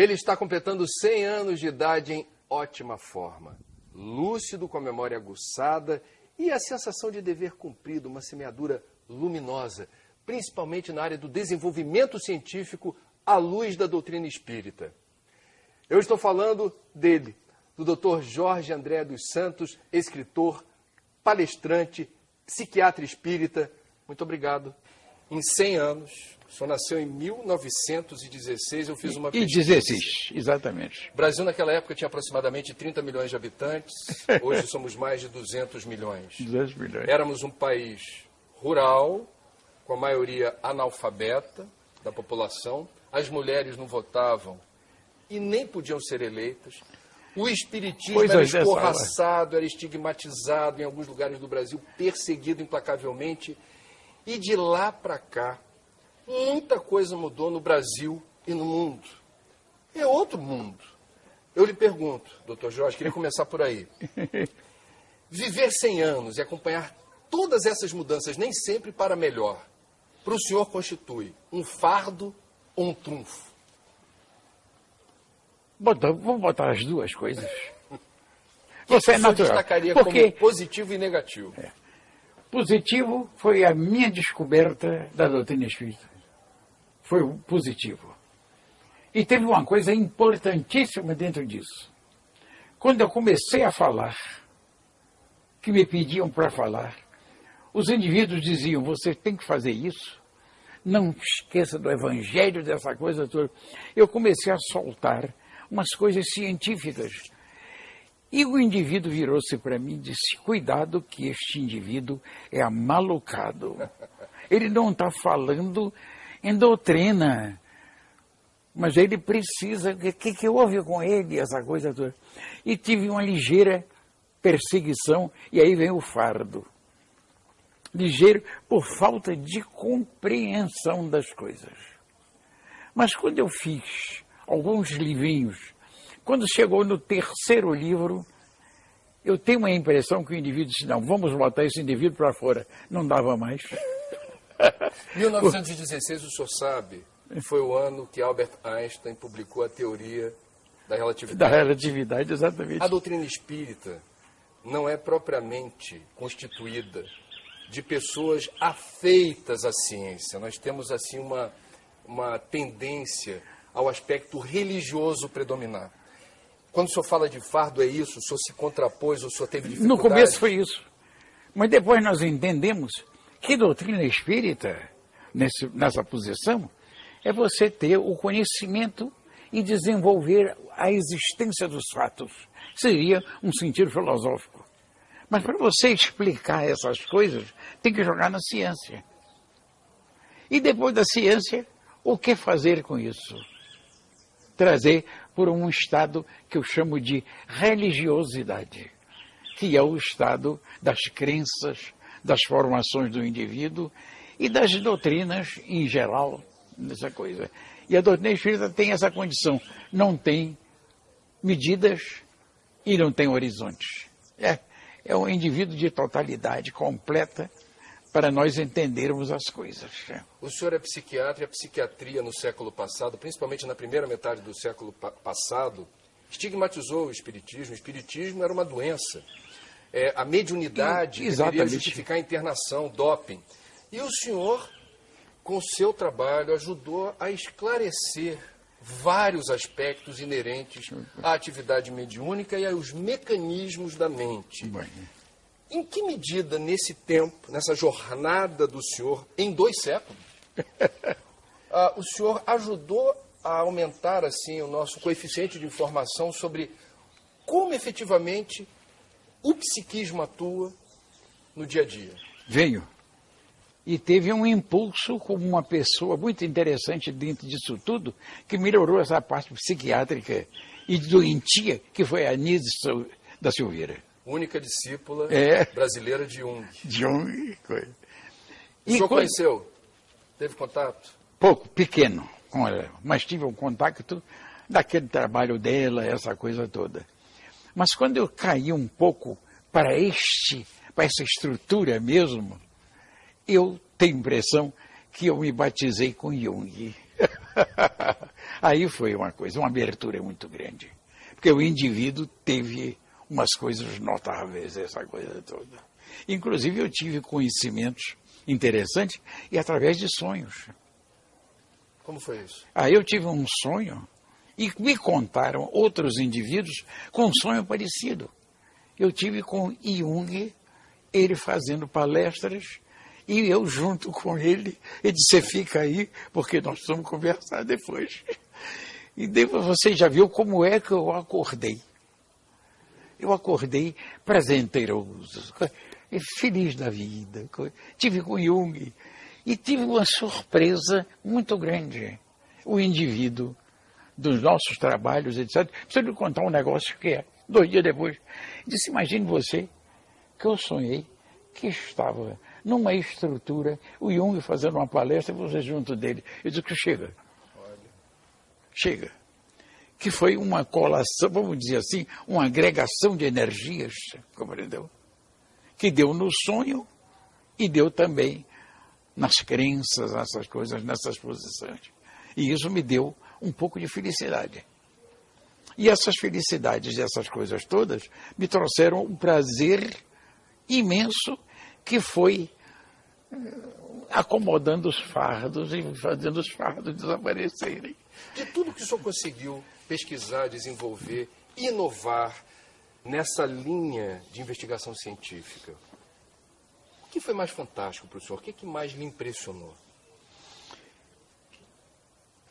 Ele está completando 100 anos de idade em ótima forma. Lúcido, com a memória aguçada e a sensação de dever cumprido, uma semeadura luminosa, principalmente na área do desenvolvimento científico à luz da doutrina espírita. Eu estou falando dele, do Dr. Jorge André dos Santos, escritor, palestrante, psiquiatra espírita. Muito obrigado. Em 100 anos, o senhor nasceu em 1916, eu fiz uma E 16, exatamente. O Brasil naquela época tinha aproximadamente 30 milhões de habitantes, hoje somos mais de 200 milhões. 200 milhões. Éramos um país rural, com a maioria analfabeta da população, as mulheres não votavam e nem podiam ser eleitas. O espiritismo Coisas era escorraçado, era estigmatizado em alguns lugares do Brasil, perseguido implacavelmente. E de lá para cá, muita coisa mudou no Brasil e no mundo. É outro mundo. Eu lhe pergunto, doutor Jorge, queria começar por aí. Viver 100 anos e acompanhar todas essas mudanças, nem sempre para melhor, para o senhor constitui um fardo ou um trunfo? Bota- vamos botar as duas coisas. Você é natural. destacaria Porque como positivo e negativo? positivo foi a minha descoberta da doutrina espírita. Foi positivo. E teve uma coisa importantíssima dentro disso. Quando eu comecei a falar, que me pediam para falar, os indivíduos diziam: você tem que fazer isso. Não esqueça do evangelho, dessa coisa toda. Eu comecei a soltar umas coisas científicas. E o indivíduo virou-se para mim e disse: Cuidado, que este indivíduo é amalucado. Ele não está falando em doutrina, mas ele precisa. O que, que houve com ele, essa coisa toda? E tive uma ligeira perseguição, e aí vem o fardo. Ligeiro por falta de compreensão das coisas. Mas quando eu fiz alguns livrinhos, quando chegou no terceiro livro, eu tenho uma impressão que o indivíduo disse, não, vamos botar esse indivíduo para fora. Não dava mais. 1916, o senhor sabe, foi o ano que Albert Einstein publicou a teoria da Da relatividade. relatividade, exatamente. A doutrina espírita não é propriamente constituída de pessoas afeitas à ciência. Nós temos, assim, uma, uma tendência ao aspecto religioso predominar. Quando o senhor fala de fardo, é isso? O senhor se contrapôs, o senhor teve dificuldade? No começo foi isso. Mas depois nós entendemos que doutrina espírita, nesse, nessa posição, é você ter o conhecimento e desenvolver a existência dos fatos. Seria um sentido filosófico. Mas para você explicar essas coisas, tem que jogar na ciência. E depois da ciência, o que fazer com isso? Trazer por um estado que eu chamo de religiosidade, que é o estado das crenças, das formações do indivíduo e das doutrinas em geral, nessa coisa. E a doutrina espírita tem essa condição, não tem medidas e não tem horizontes. É, é um indivíduo de totalidade completa para nós entendermos as coisas. O senhor é psiquiatra e a psiquiatria no século passado, principalmente na primeira metade do século pa passado, estigmatizou o espiritismo. O espiritismo era uma doença. É, a mediunidade E- exatamente. justificar a internação, doping. E o senhor, com seu trabalho, ajudou a esclarecer vários aspectos inerentes à atividade mediúnica e aos mecanismos da mente. Bem, Em que medida, nesse tempo, nessa jornada do senhor, em dois séculos, ah, o senhor ajudou a aumentar assim o nosso coeficiente de informação sobre como efetivamente o psiquismo atua no dia a dia? Veio. E teve um impulso como uma pessoa muito interessante dentro disso tudo, que melhorou essa parte psiquiátrica e doentia, que foi a Nise Sil- da Silveira. Única discípula É. brasileira de Jung. Jung, coisa. O senhor quando- conheceu? Teve contato? pouco, pequeno com ela, mas tive um contato daquele trabalho dela, essa coisa toda. Mas quando eu caí um pouco para este, para essa estrutura mesmo, eu tenho a impressão que eu me batizei com Jung. Aí foi uma coisa, uma abertura muito grande. Porque o indivíduo teve umas coisas notáveis, essa coisa toda. Inclusive, eu tive conhecimentos interessantes e através de sonhos. Como foi isso? Aí eu tive um sonho e me contaram outros indivíduos com um sonho parecido. Eu tive com Jung, ele fazendo palestras e eu junto com ele. Ele disse: fica aí, porque nós vamos conversar depois. E depois você já viu como é que eu acordei. Eu acordei prazenteroso, feliz da vida. Tive com Jung e tive uma surpresa muito grande. O indivíduo dos nossos trabalhos, etc. Preciso lhe contar um negócio que é, dois dias depois, disse, imagine você que eu sonhei que estava numa estrutura, o Jung fazendo uma palestra, você junto dele. Eu disse que chega. Chega que foi uma colação, vamos dizer assim, uma agregação de energias, compreendeu? Que deu no sonho e deu também nas crenças, nessas coisas, nessas posições. E isso me deu um pouco de felicidade. E essas felicidades e essas coisas todas me trouxeram um prazer imenso que foi eh, acomodando os fardos e fazendo os fardos desaparecerem. De tudo que o senhor conseguiu pesquisar, desenvolver, inovar nessa linha de investigação científica? O que foi mais fantástico para o senhor? O que, é que mais lhe impressionou?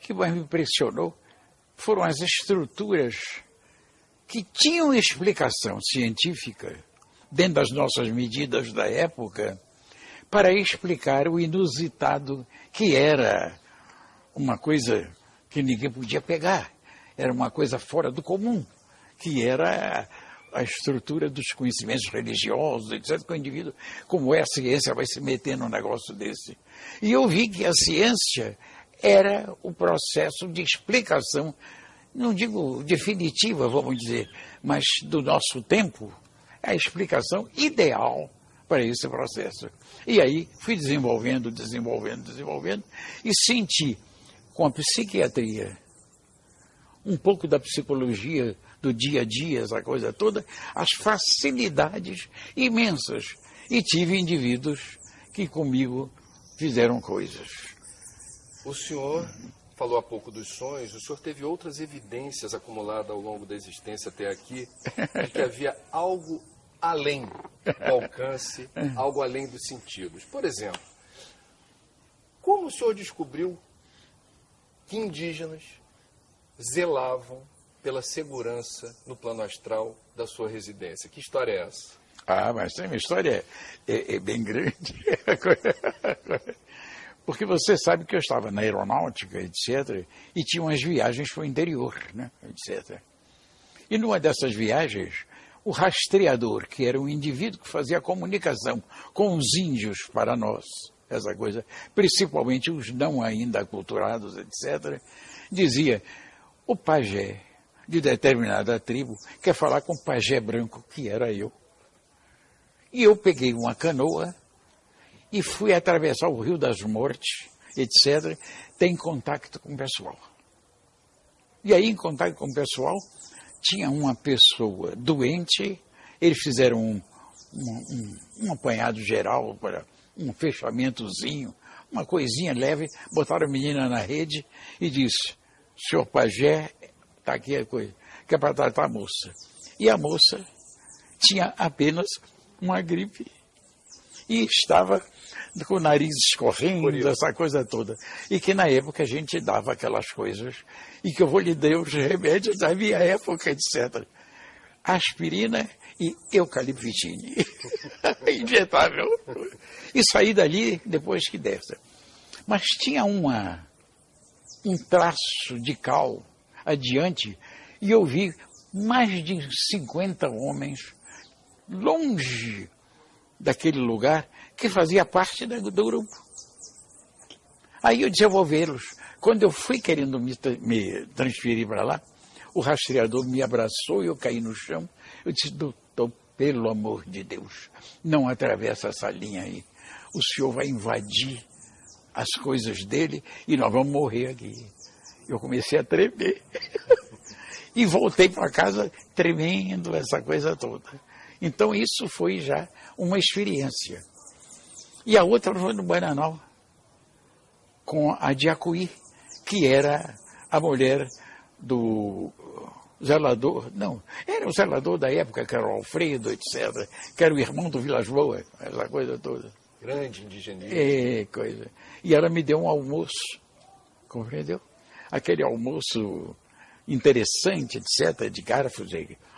Que mais me impressionou foram as estruturas que tinham explicação científica, dentro das nossas medidas da época, para explicar o inusitado que era uma coisa que ninguém podia pegar era uma coisa fora do comum, que era a estrutura dos conhecimentos religiosos, etc., que o indivíduo, como é a ciência, vai se meter num negócio desse. E eu vi que a ciência era o processo de explicação, não digo definitiva, vamos dizer, mas do nosso tempo, a explicação ideal para esse processo. E aí fui desenvolvendo, desenvolvendo, desenvolvendo, e senti com a psiquiatria um pouco da psicologia do dia a dia, essa coisa toda, as facilidades imensas. E tive indivíduos que comigo fizeram coisas. O senhor falou há pouco dos sonhos, o senhor teve outras evidências acumuladas ao longo da existência até aqui, de que havia algo além do alcance, algo além dos sentidos. Por exemplo, como o senhor descobriu que indígenas zelavam pela segurança no plano astral da sua residência. Que história é essa? Ah, mas tem uma história é, é bem grande. Porque você sabe que eu estava na aeronáutica, etc., e tinha umas viagens para o interior, né, etc. E numa dessas viagens, o rastreador, que era um indivíduo que fazia comunicação com os índios para nós, essa coisa, principalmente os não ainda aculturados, etc., dizia: o pajé de determinada tribo quer falar com o pajé branco, que era eu. E eu peguei uma canoa e fui atravessar o Rio das Mortes, etc., tem contato com o pessoal. E aí, em contato com o pessoal, tinha uma pessoa doente, eles fizeram um, um, um, um apanhado geral para um fechamentozinho, uma coisinha leve, botaram a menina na rede e disse, senhor pajé, está aqui a coisa, que é para tratar a moça. E a moça tinha apenas uma gripe e estava com o nariz escorrendo, essa coisa toda. E que na época a gente dava aquelas coisas, e que eu vou lhe dar os remédios da minha época, etc. Aspirina e eucaliptine. Injetável. E saí dali depois que dessa. Mas tinha uma um traço de cal adiante e eu vi mais de 50 homens longe daquele lugar que fazia parte do grupo. Aí eu disse, eu vou vê-los. Quando eu fui querendo me, me transferir para lá, o rastreador me abraçou e eu caí no chão. Eu disse, doutor, pelo amor de Deus, não atravessa essa linha aí. O senhor vai invadir as coisas dele e nós vamos morrer aqui. Eu comecei a tremer. e voltei para casa tremendo, essa coisa toda. Então isso foi já uma experiência. E a outra foi no Bananal, com a Diacuí, que era a mulher do zelador, não, era o zelador da época, que era o Alfredo, etc., que era o irmão do Vilas Boas, essa coisa toda. Grande indigenismo. É, coisa. E ela me deu um almoço, compreendeu? Aquele almoço interessante, etc., de garfos,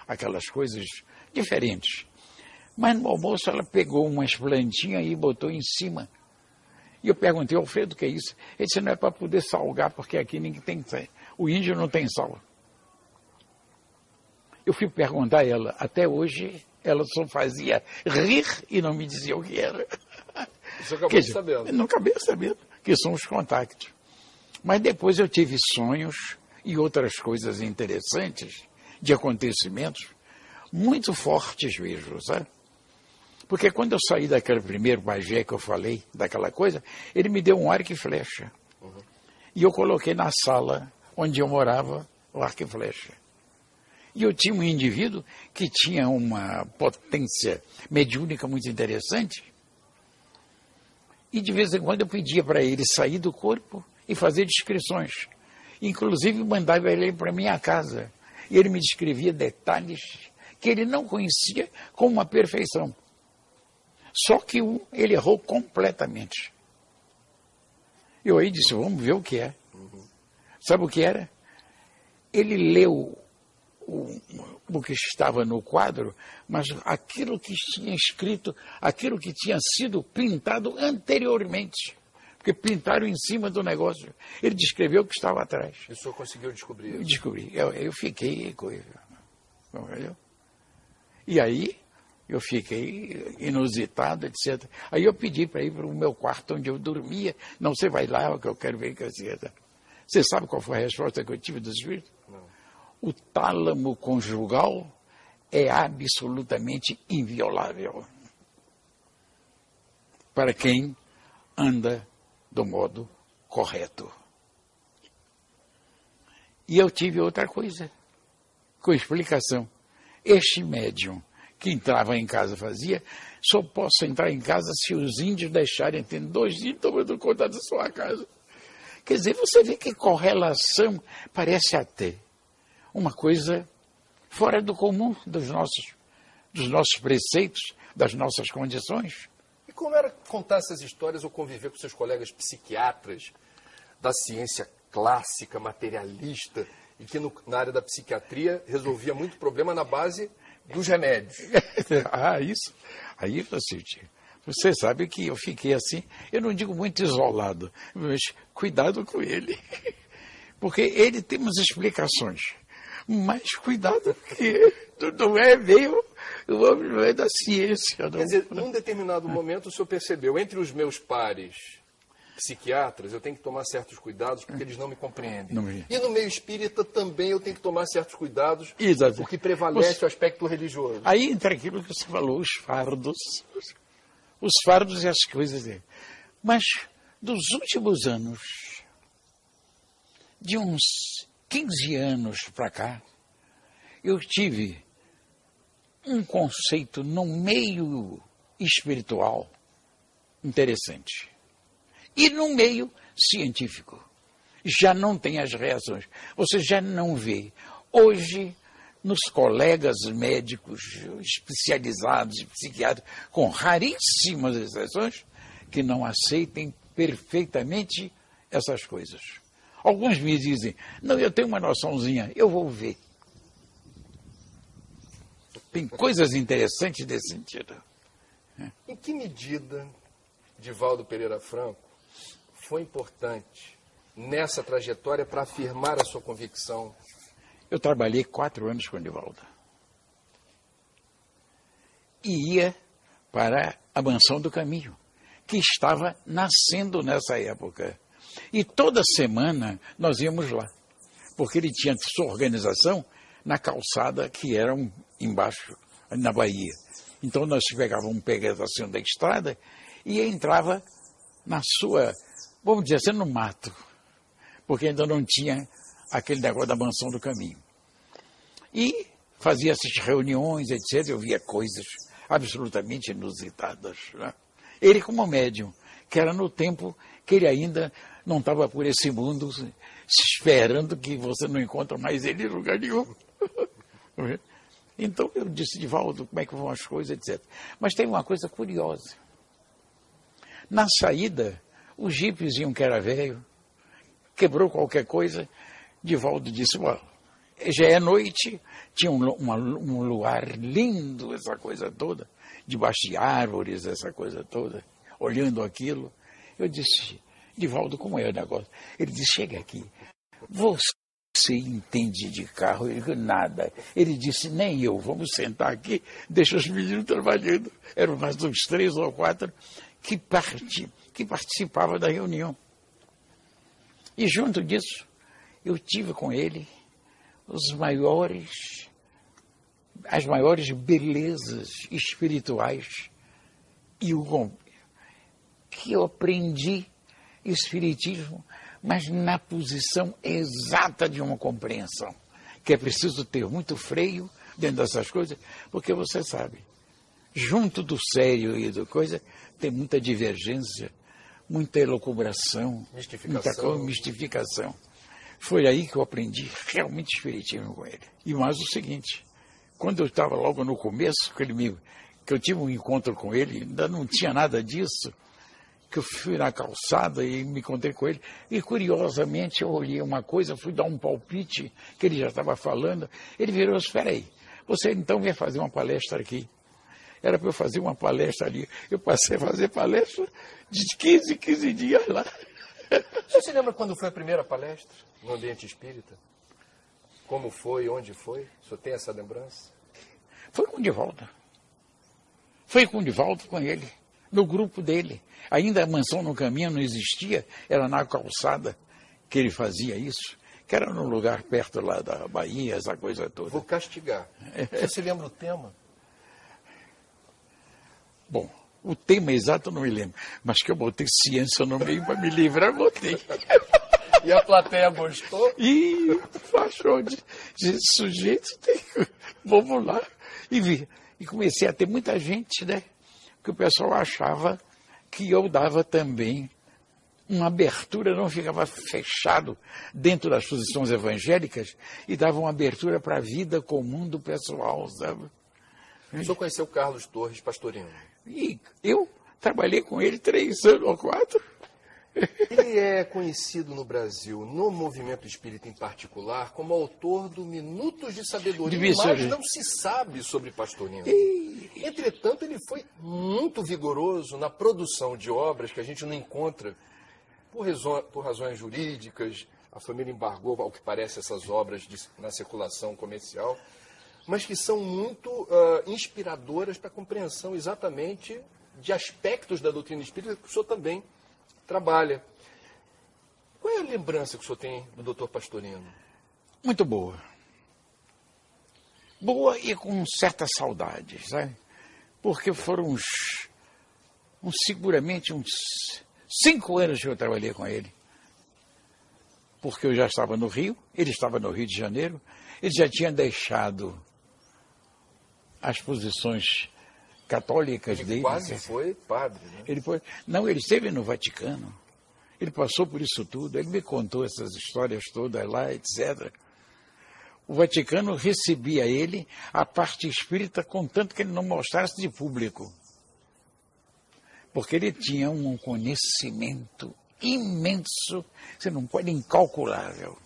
aquelas coisas diferentes. Mas no almoço ela pegou umas plantinhas e botou em cima. E eu perguntei, Alfredo, o que é isso? Ele disse, não é para poder salgar, porque aqui ninguém tem. O índio não tem sal. Eu fui perguntar a ela, até hoje ela só fazia rir e não me dizia o que era. Você acabou dizer, sabendo. Não acabei sabendo, que são os contactos. Mas depois eu tive sonhos e outras coisas interessantes de acontecimentos muito fortes mesmo, sabe? Porque quando eu saí daquele primeiro Bagé que eu falei, daquela coisa, ele me deu um arco e flecha. Uhum. E eu coloquei na sala onde eu morava o arco e flecha. E eu tinha um indivíduo que tinha uma potência mediúnica muito interessante. E de vez em quando eu pedia para ele sair do corpo e fazer descrições. Inclusive mandava ele para minha casa. E ele me descrevia detalhes que ele não conhecia com uma perfeição. Só que um, ele errou completamente. Eu aí disse, vamos ver o que é. Sabe o que era? Ele leu o, o que estava no quadro, mas aquilo que tinha escrito, aquilo que tinha sido pintado anteriormente. Porque pintaram em cima do negócio. Ele descreveu o que estava atrás. E o senhor conseguiu descobrir? Descobri. Eu, eu fiquei. E aí, eu fiquei inusitado, etc. Aí eu pedi para ir para o meu quarto onde eu dormia. Não, você vai lá, que eu quero ver que Você sabe qual foi a resposta que eu tive dos espírito? Não. O tálamo conjugal é absolutamente inviolável para quem anda do modo correto. E eu tive outra coisa, com explicação. Este médium que entrava em casa fazia, só posso entrar em casa se os índios deixarem ter dois dias tomando conta da sua casa. Quer dizer, você vê que correlação parece até uma coisa fora do comum dos nossos, dos nossos preceitos, das nossas condições. E como era contar essas histórias ou conviver com seus colegas psiquiatras da ciência clássica, materialista, e que no, na área da psiquiatria resolvia muito problema na base dos remédios. ah, isso. Aí, Facilite, você sabe que eu fiquei assim, eu não digo muito isolado, mas cuidado com ele. Porque ele tem umas explicações. Mas cuidado, porque não é meio o homem não é da ciência. Não. Quer dizer, num determinado momento o senhor percebeu, entre os meus pares psiquiatras, eu tenho que tomar certos cuidados porque eles não me compreendem. Não me... E no meio espírita também eu tenho que tomar certos cuidados Exato. porque prevalece o aspecto religioso. Aí entra aquilo que você falou, os fardos. Os fardos e as coisas dele. Mas dos últimos anos, de uns 15 anos para cá, eu tive um conceito no meio espiritual interessante e no meio científico. Já não tem as reações. Você já não vê. Hoje, nos colegas médicos especializados, psiquiatras, com raríssimas exceções, que não aceitem perfeitamente essas coisas. Alguns me dizem, não, eu tenho uma noçãozinha, eu vou ver. Tem coisas interessantes nesse sentido. Em que medida, Divaldo Pereira Franco, foi importante nessa trajetória para afirmar a sua convicção? Eu trabalhei quatro anos com o Divaldo. E ia para a Mansão do Caminho, que estava nascendo nessa época. E toda semana nós íamos lá, porque ele tinha sua organização na calçada que era embaixo, na Bahia. Então nós pegávamos um pedacinho da estrada e entrava na sua vamos dizer assim, no mato, porque ainda não tinha aquele negócio da mansão do caminho. E fazia essas reuniões, etc. Eu via coisas absolutamente inusitadas. Né? Ele como médium, que era no tempo que ele ainda não estava por esse mundo esperando que você não encontra mais ele em lugar nenhum. Então eu disse, Divaldo, como é que vão as coisas, etc. Mas tem uma coisa curiosa. Na saída, os jipes iam que era velho, quebrou qualquer coisa, Divaldo disse, já é noite, tinha um, uma, um luar lindo, essa coisa toda, debaixo de árvores, essa coisa toda, olhando aquilo. Eu disse, Divaldo, como é o negócio? Ele disse, chega aqui, você você entende de carro? Digo, nada. Ele disse, nem eu, vamos sentar aqui, deixa os meninos trabalhando. Eram mais uns três ou quatro que, parte, que participavam da reunião. E junto disso, eu tive com ele os maiores, as maiores belezas espirituais e o que eu aprendi espiritismo mas na posição exata de uma compreensão, que é preciso ter muito freio dentro dessas coisas, porque você sabe, junto do sério e do coisa, tem muita divergência, muita elucubração, muita coisa, mistificação. Foi aí que eu aprendi realmente espiritismo com ele. E mais o seguinte, quando eu estava logo no começo, que, ele me, que eu tive um encontro com ele, ainda não tinha nada disso, que eu fui na calçada e me encontrei com ele. E curiosamente eu olhei uma coisa, fui dar um palpite que ele já estava falando. Ele virou espera aí, você então vem fazer uma palestra aqui. Era para eu fazer uma palestra ali. Eu passei a fazer palestra de 15, 15 dias lá. Você se lembra quando foi a primeira palestra no ambiente espírita? Como foi, onde foi? Senhor tem essa lembrança? Foi com o Divaldo. Foi com o Divaldo, com ele no grupo dele. Ainda a mansão no caminho não existia, era na calçada que ele fazia isso, que era num lugar perto lá da Bahia, essa coisa toda. Vou castigar. Você se lembra o tema? Bom, o tema exato eu não me lembro, mas que eu botei ciência no meio para me livrar, botei. E a plateia gostou? E achou de, de sujeito, tem, vamos lá. E vi. E comecei a ter muita gente, né? que o pessoal achava que eu dava também uma abertura, não ficava fechado dentro das posições evangélicas e dava uma abertura para a vida comum do pessoal, sabe? O senhor conheceu Carlos Torres Pastorino? E eu trabalhei com ele três anos ou quatro. Ele é conhecido no Brasil, no movimento espírita em particular, como autor do Minutos de Sabedoria, mas não se sabe sobre Pastorino. E... Entretanto, ele foi muito vigoroso na produção de obras que a gente não encontra por, razões, por razões jurídicas. A família embargou, ao que parece, essas obras de, na circulação comercial, mas que são muito uh, inspiradoras para a compreensão exatamente de aspectos da doutrina espírita que o senhor também trabalha. Qual é a lembrança que o senhor tem do doutor Pastorino? Muito boa. Boa e com certa saudade, sabe? Porque foram uns, uns seguramente uns cinco anos que eu trabalhei com ele. Porque eu já estava no Rio, ele estava no Rio de Janeiro, ele já tinha deixado as posições católicas ele dele. quase foi padre, né? Ele foi, não, ele esteve no Vaticano. Ele passou por isso tudo. Ele me contou essas histórias todas lá, etc. O Vaticano recebia ele, a parte espírita, contanto que ele não mostrasse de público. Porque ele tinha um conhecimento imenso, você não pode, incalculável.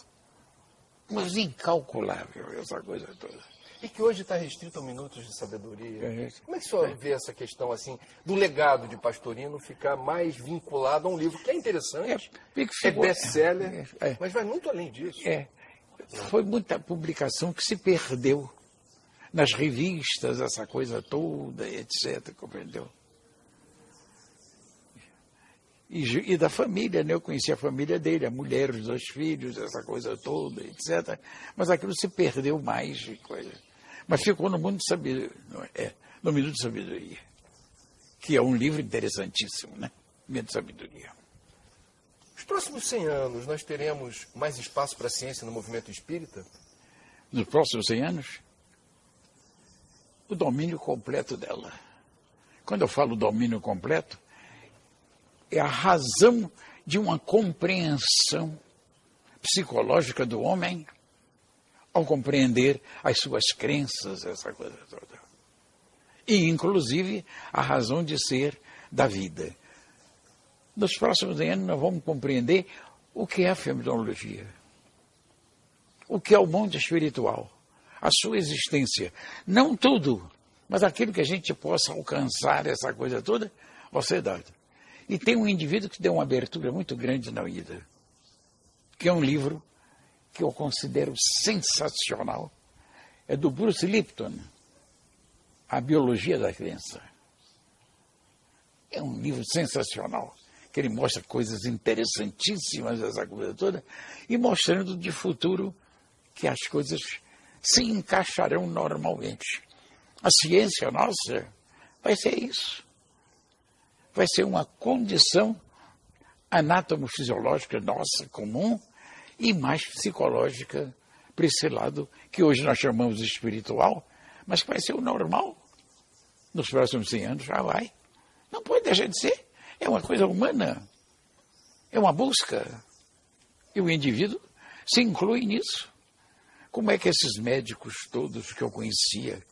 Mas incalculável, essa coisa toda e que hoje está restrito a minutos de sabedoria. É Como é que o senhor vê essa questão assim do legado de Pastorino ficar mais vinculado a um livro que é interessante, é, é best-seller, é, é, mas vai muito além disso. É. Foi muita publicação que se perdeu nas revistas, essa coisa toda, etc. Compreendeu? E, e, da família, né? Eu conheci a família dele, a mulher, os dois filhos, essa coisa toda, etc. Mas aquilo se perdeu mais de coisa. Mas ficou no mundo de sabedoria, é, no Minuto de Sabedoria, que é um livro interessantíssimo, né? Minuto de Sabedoria. Os próximos 100 anos, nós teremos mais espaço para a ciência no movimento espírita? Nos próximos 100 anos? O domínio completo dela. Quando eu falo domínio completo, é a razão de uma compreensão psicológica do homem ao compreender as suas crenças, essa coisa toda. E, inclusive, a razão de ser da vida. Nos próximos anos, nós vamos compreender o que é a fenomenologia, o que é o mundo espiritual, a sua existência. Não tudo, mas aquilo que a gente possa alcançar, essa coisa toda, você dá. E tem um indivíduo que deu uma abertura muito grande na vida, que é um livro que eu considero sensacional. É do Bruce Lipton, A Biologia da Crença. É um livro sensacional, que ele mostra coisas interessantíssimas dessa coisa toda e mostrando de futuro que as coisas se encaixarão normalmente. A ciência nossa vai ser isso vai ser uma condição anatomofisiológica nossa, comum, e mais psicológica para esse lado que hoje nós chamamos de espiritual, mas que vai ser o normal nos próximos 100 anos, já vai. Não pode deixar de ser. É uma coisa humana. É uma busca. E o indivíduo se inclui nisso. Como é que esses médicos todos que eu conhecia,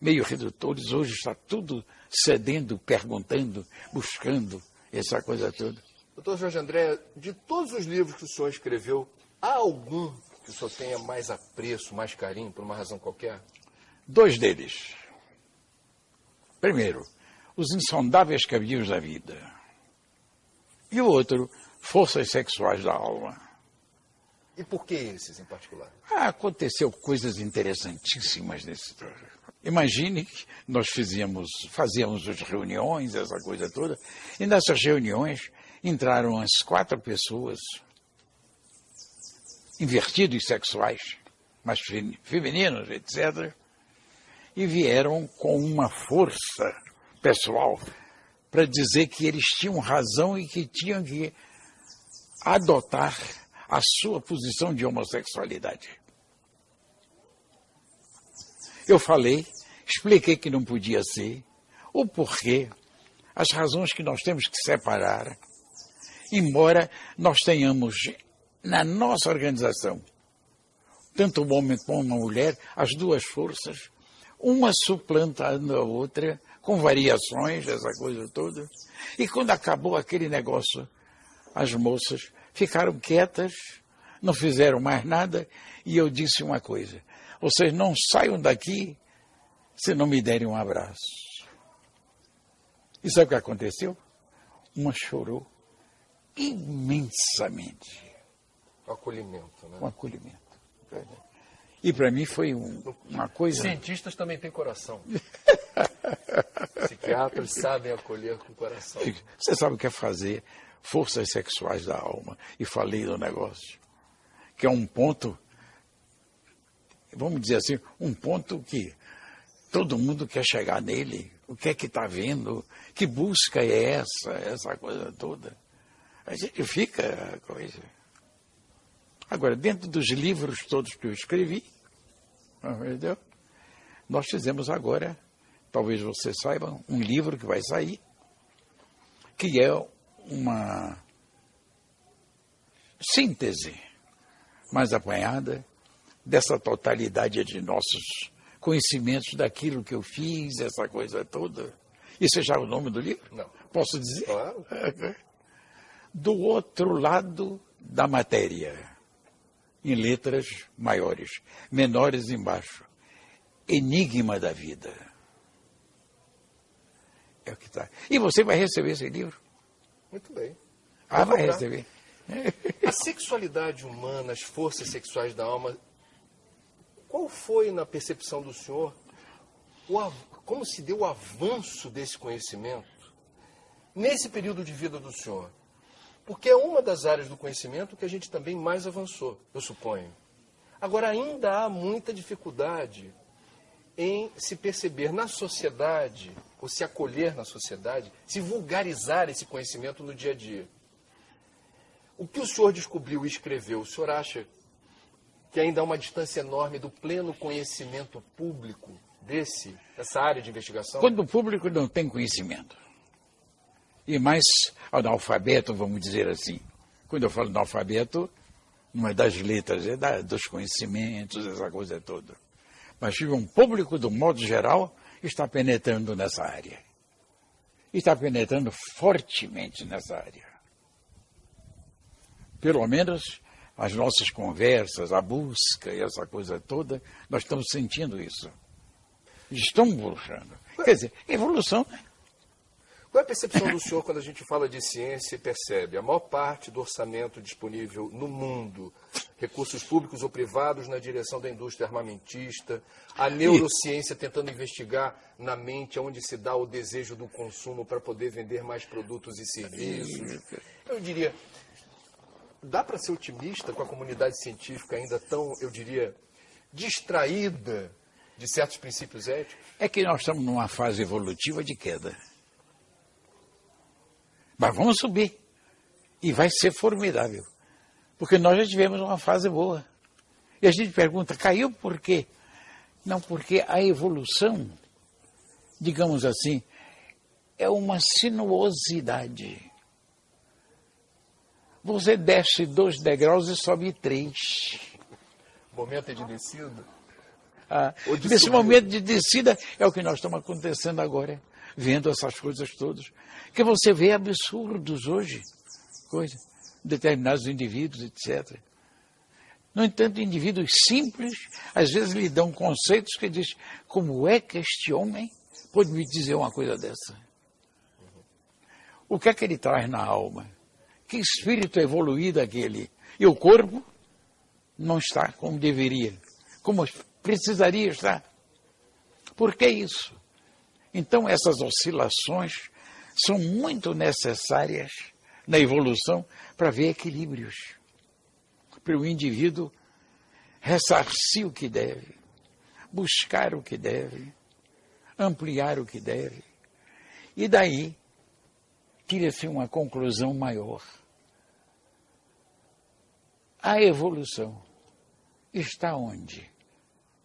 meio redutores, hoje está tudo cedendo, perguntando, buscando, essa coisa toda. Doutor Jorge André, de todos os livros que o senhor escreveu, há algum que o senhor tenha mais apreço, mais carinho, por uma razão qualquer? Dois deles. Primeiro, Os Insondáveis Caminhos da Vida. E o outro, Forças Sexuais da Alma. E por que esses em particular? Ah, aconteceu coisas interessantíssimas nesse Imagine que nós fizíamos, fazíamos as reuniões, essa coisa toda, e nessas reuniões entraram as quatro pessoas, invertidos sexuais, mas femininos, etc., e vieram com uma força pessoal para dizer que eles tinham razão e que tinham que adotar a sua posição de homossexualidade. Eu falei, expliquei que não podia ser, o porquê, as razões que nós temos que separar, embora nós tenhamos na nossa organização, tanto o homem como a mulher, as duas forças, uma suplantando a outra, com variações, essa coisa toda. E quando acabou aquele negócio, as moças ficaram quietas, não fizeram mais nada, e eu disse uma coisa: vocês não saiam daqui se não me derem um abraço. E sabe o que aconteceu? Uma chorou imensamente. O acolhimento, né? Um acolhimento. E para mim foi um, uma coisa. Cientistas também têm coração. Psiquiatras sabem acolher com o coração. Você sabe o que é fazer forças sexuais da alma. E falei do negócio. Que é um ponto vamos dizer assim, um ponto que todo mundo quer chegar nele. O que é que está vendo? Que busca é essa? Essa coisa toda. A gente fica coisa. Agora, dentro dos livros todos que eu escrevi, entendeu? nós fizemos agora, talvez você saiba, um livro que vai sair, que é uma síntese mais apanhada dessa totalidade de nossos conhecimentos daquilo que eu fiz, essa coisa toda. Isso é já o nome do livro? Não. Posso dizer? Claro. Do outro lado da matéria, em letras maiores, menores embaixo. Enigma da vida. É o que está. E você vai receber esse livro? Muito bem. Ah, vai receber. A sexualidade humana, as forças sexuais da alma, qual foi, na percepção do senhor, o, como se deu o avanço desse conhecimento nesse período de vida do senhor? Porque é uma das áreas do conhecimento que a gente também mais avançou, eu suponho. Agora, ainda há muita dificuldade em se perceber na sociedade, ou se acolher na sociedade, se vulgarizar esse conhecimento no dia a dia. O que o senhor descobriu e escreveu, o senhor acha que ainda há uma distância enorme do pleno conhecimento público desse, dessa área de investigação? Quando o público não tem conhecimento, e mais analfabeto, vamos dizer assim. Quando eu falo analfabeto, não é das letras, é da, dos conhecimentos, essa coisa toda. Mas um público, do modo geral, está penetrando nessa área. Está penetrando fortemente nessa área. Pelo menos as nossas conversas, a busca e essa coisa toda, nós estamos sentindo isso. Estamos evoluindo. Quer dizer, evolução qual é a percepção do senhor quando a gente fala de ciência e percebe a maior parte do orçamento disponível no mundo, recursos públicos ou privados na direção da indústria armamentista, a neurociência tentando investigar na mente onde se dá o desejo do consumo para poder vender mais produtos e serviços? Eu diria, dá para ser otimista com a comunidade científica ainda tão, eu diria, distraída de certos princípios éticos? É que nós estamos numa fase evolutiva de queda. Mas vamos subir. E vai ser formidável. Porque nós já tivemos uma fase boa. E a gente pergunta, caiu por quê? Não, porque a evolução, digamos assim, é uma sinuosidade. Você desce dois degraus e sobe três. Momento de descida? Ah, de nesse subir. momento de descida é o que nós estamos acontecendo agora vendo essas coisas todas. Que você vê absurdos hoje, coisa, determinados indivíduos, etc. No entanto, indivíduos simples, às vezes lhe dão conceitos que diz como é que este homem pode me dizer uma coisa dessa? O que é que ele traz na alma? Que espírito evoluído aquele? E o corpo não está como deveria, como precisaria estar. Por que isso? Então, essas oscilações são muito necessárias na evolução para ver equilíbrios, para o indivíduo ressarcir o que deve, buscar o que deve, ampliar o que deve. E daí tira-se uma conclusão maior. A evolução está onde?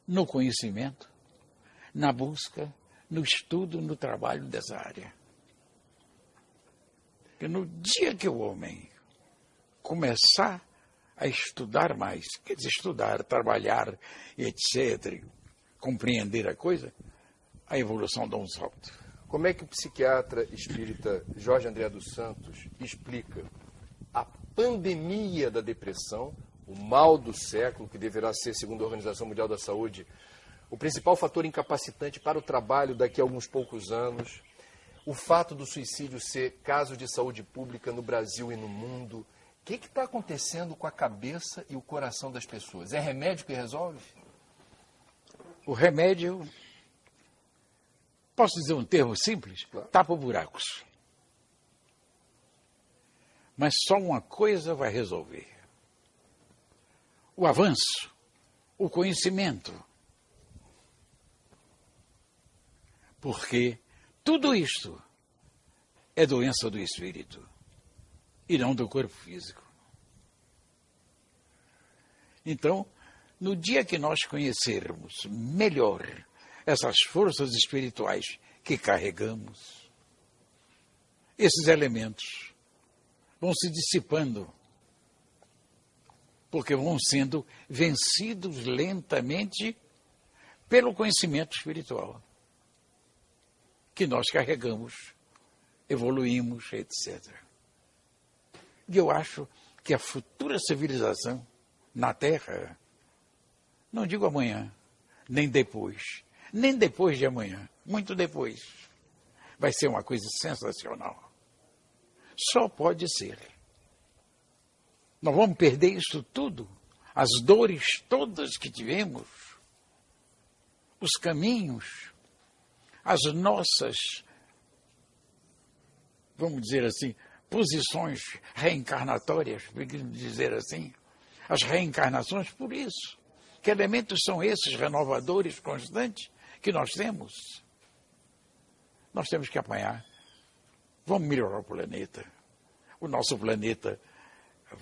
No conhecimento, na busca no estudo, no trabalho dessa área. Porque no dia que o homem começar a estudar mais, quer dizer, estudar, trabalhar, etc., compreender a coisa, a evolução dá um salto. Como é que o psiquiatra espírita Jorge André dos Santos explica pandemia da depressão, o mal do século, que deverá ser, segundo a Organização Mundial da Saúde, o principal fator incapacitante para o trabalho daqui a alguns poucos anos, o fato do suicídio ser caso de saúde pública no Brasil e no mundo. O que está acontecendo com a cabeça e o coração das pessoas? É remédio que resolve? O remédio, posso dizer um termo simples? Tapa buracos. Mas só uma coisa vai resolver: o avanço, o conhecimento Porque tudo isto é doença do espírito e não do corpo físico. Então, no dia que nós conhecermos melhor essas forças espirituais que carregamos, esses elementos vão se dissipando, porque vão sendo vencidos lentamente pelo conhecimento espiritual que nós carregamos, evoluímos, etc. E eu acho que a futura civilização na Terra, não digo amanhã, nem depois, nem depois de amanhã, muito depois, vai ser uma coisa sensacional. Só pode ser. Nós vamos perder isso tudo, as dores todas que tivemos, os caminhos, as nossas, vamos dizer assim, posições reencarnatórias, podemos dizer assim, as reencarnações por isso. Que elementos são esses renovadores constantes que nós temos? Nós temos que apanhar. Vamos melhorar o planeta. O nosso planeta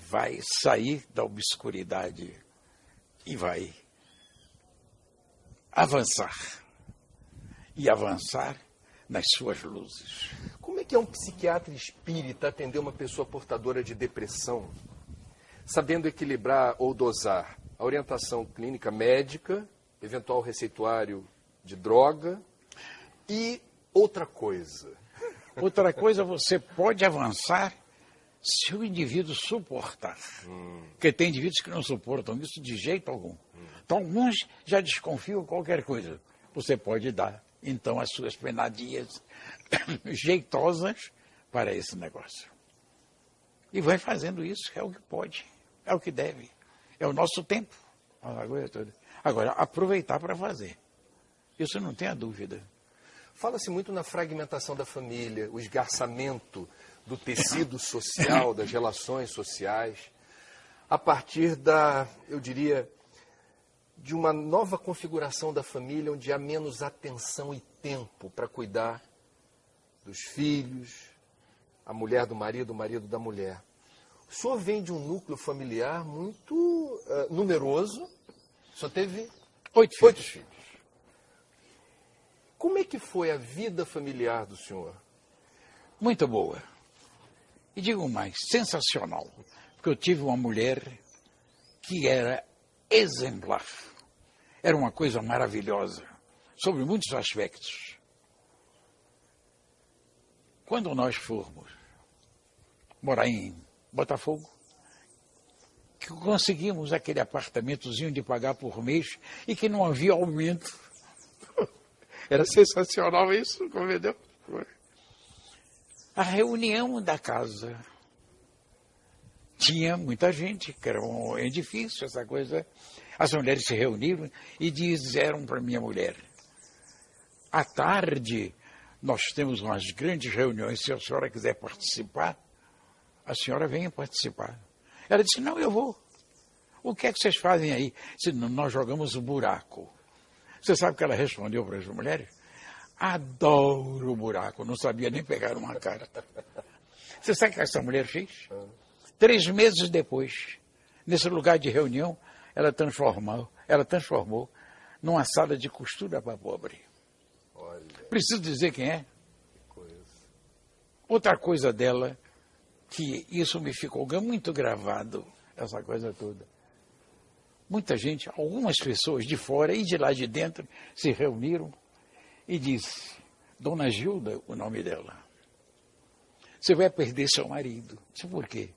vai sair da obscuridade e vai avançar. E avançar nas suas luzes. Como é que é um psiquiatra espírita atender uma pessoa portadora de depressão, sabendo equilibrar ou dosar a orientação clínica médica, eventual receituário de droga e outra coisa? Outra coisa, você pode avançar se o indivíduo suportar. Hum. Porque tem indivíduos que não suportam isso de jeito algum. Hum. Então, alguns já desconfiam qualquer coisa. Você pode dar, então, as suas penadias jeitosas para esse negócio. E vai fazendo isso, é o que pode, é o que deve. É o nosso tempo. Agora, aproveitar para fazer. Isso não tenha dúvida. Fala-se muito na fragmentação da família, o esgarçamento do tecido social, das relações sociais, a partir da, eu diria, de uma nova configuração da família, onde há menos atenção e tempo para cuidar dos filhos, a mulher do marido, o marido da mulher. O senhor vem de um núcleo familiar muito uh, numeroso, só teve oito filhos. oito filhos. Como é que foi a vida familiar do senhor? Muito boa. E digo mais, sensacional. Porque eu tive uma mulher que era exemplar. Era uma coisa maravilhosa, sobre muitos aspectos. Quando nós formos morar em Botafogo, que conseguimos aquele apartamentozinho de pagar por mês e que não havia aumento. Era sensacional isso, compreendeu? a reunião da casa. Tinha muita gente, que era um edifício, essa coisa. As mulheres se reuniram e disseram para minha mulher: à tarde nós temos umas grandes reuniões, se a senhora quiser participar, a senhora venha participar. Ela disse: não, eu vou. O que é que vocês fazem aí? Disse, nós jogamos o buraco. Você sabe o que ela respondeu para as mulheres? Adoro o buraco, não sabia nem pegar uma carta. Você sabe o que essa mulher fez? Três meses depois, nesse lugar de reunião, ela transformou, ela transformou numa sala de costura para pobre. Olha. Preciso dizer quem é? Coisa. Outra coisa dela, que isso me ficou muito gravado, essa coisa toda. Muita gente, algumas pessoas de fora e de lá de dentro, se reuniram e disse: Dona Gilda, o nome dela, você vai perder seu marido. Disse, por quê?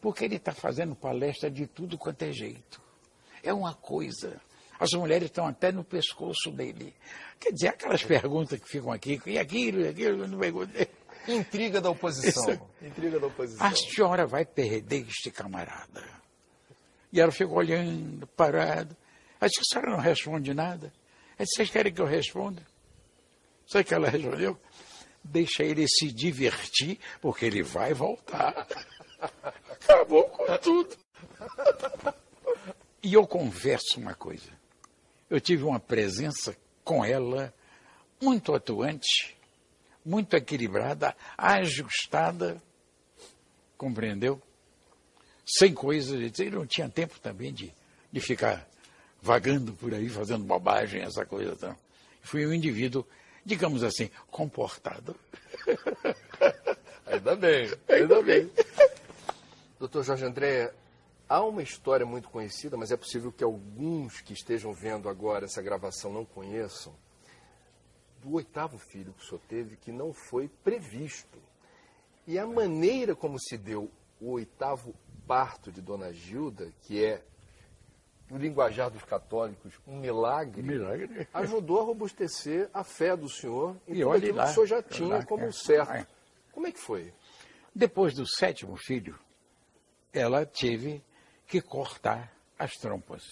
Porque ele está fazendo palestra de tudo quanto é jeito. É uma coisa. As mulheres estão até no pescoço dele. Quer dizer, aquelas perguntas que ficam aqui, e aquilo, e aquilo, não perguntei. Intriga da oposição. Isso. Intriga da oposição. A senhora vai perder este camarada. E ela ficou olhando, parada. Aí disse, a senhora não responde nada. Aí disse, vocês querem que eu responda? Sabe o que ela respondeu? Deixa ele se divertir, porque ele vai voltar. Acabou com tudo. E eu converso uma coisa. Eu tive uma presença com ela muito atuante, muito equilibrada, ajustada, compreendeu? Sem coisas, ele não tinha tempo também de, de ficar vagando por aí, fazendo bobagem, essa coisa. Então. Fui um indivíduo digamos assim, comportado. Ainda bem, ainda bem. Doutor Jorge André, há uma história muito conhecida, mas é possível que alguns que estejam vendo agora essa gravação não conheçam, do oitavo filho que o senhor teve, que não foi previsto. E a maneira como se deu o oitavo parto de Dona Gilda, que é no linguajar dos católicos, um milagre, milagre, ajudou a robustecer a fé do senhor em e tudo aquilo lá, que o senhor já tinha lá, como é, certo. É. Como é que foi? Depois do sétimo filho, ela teve que cortar as trompas.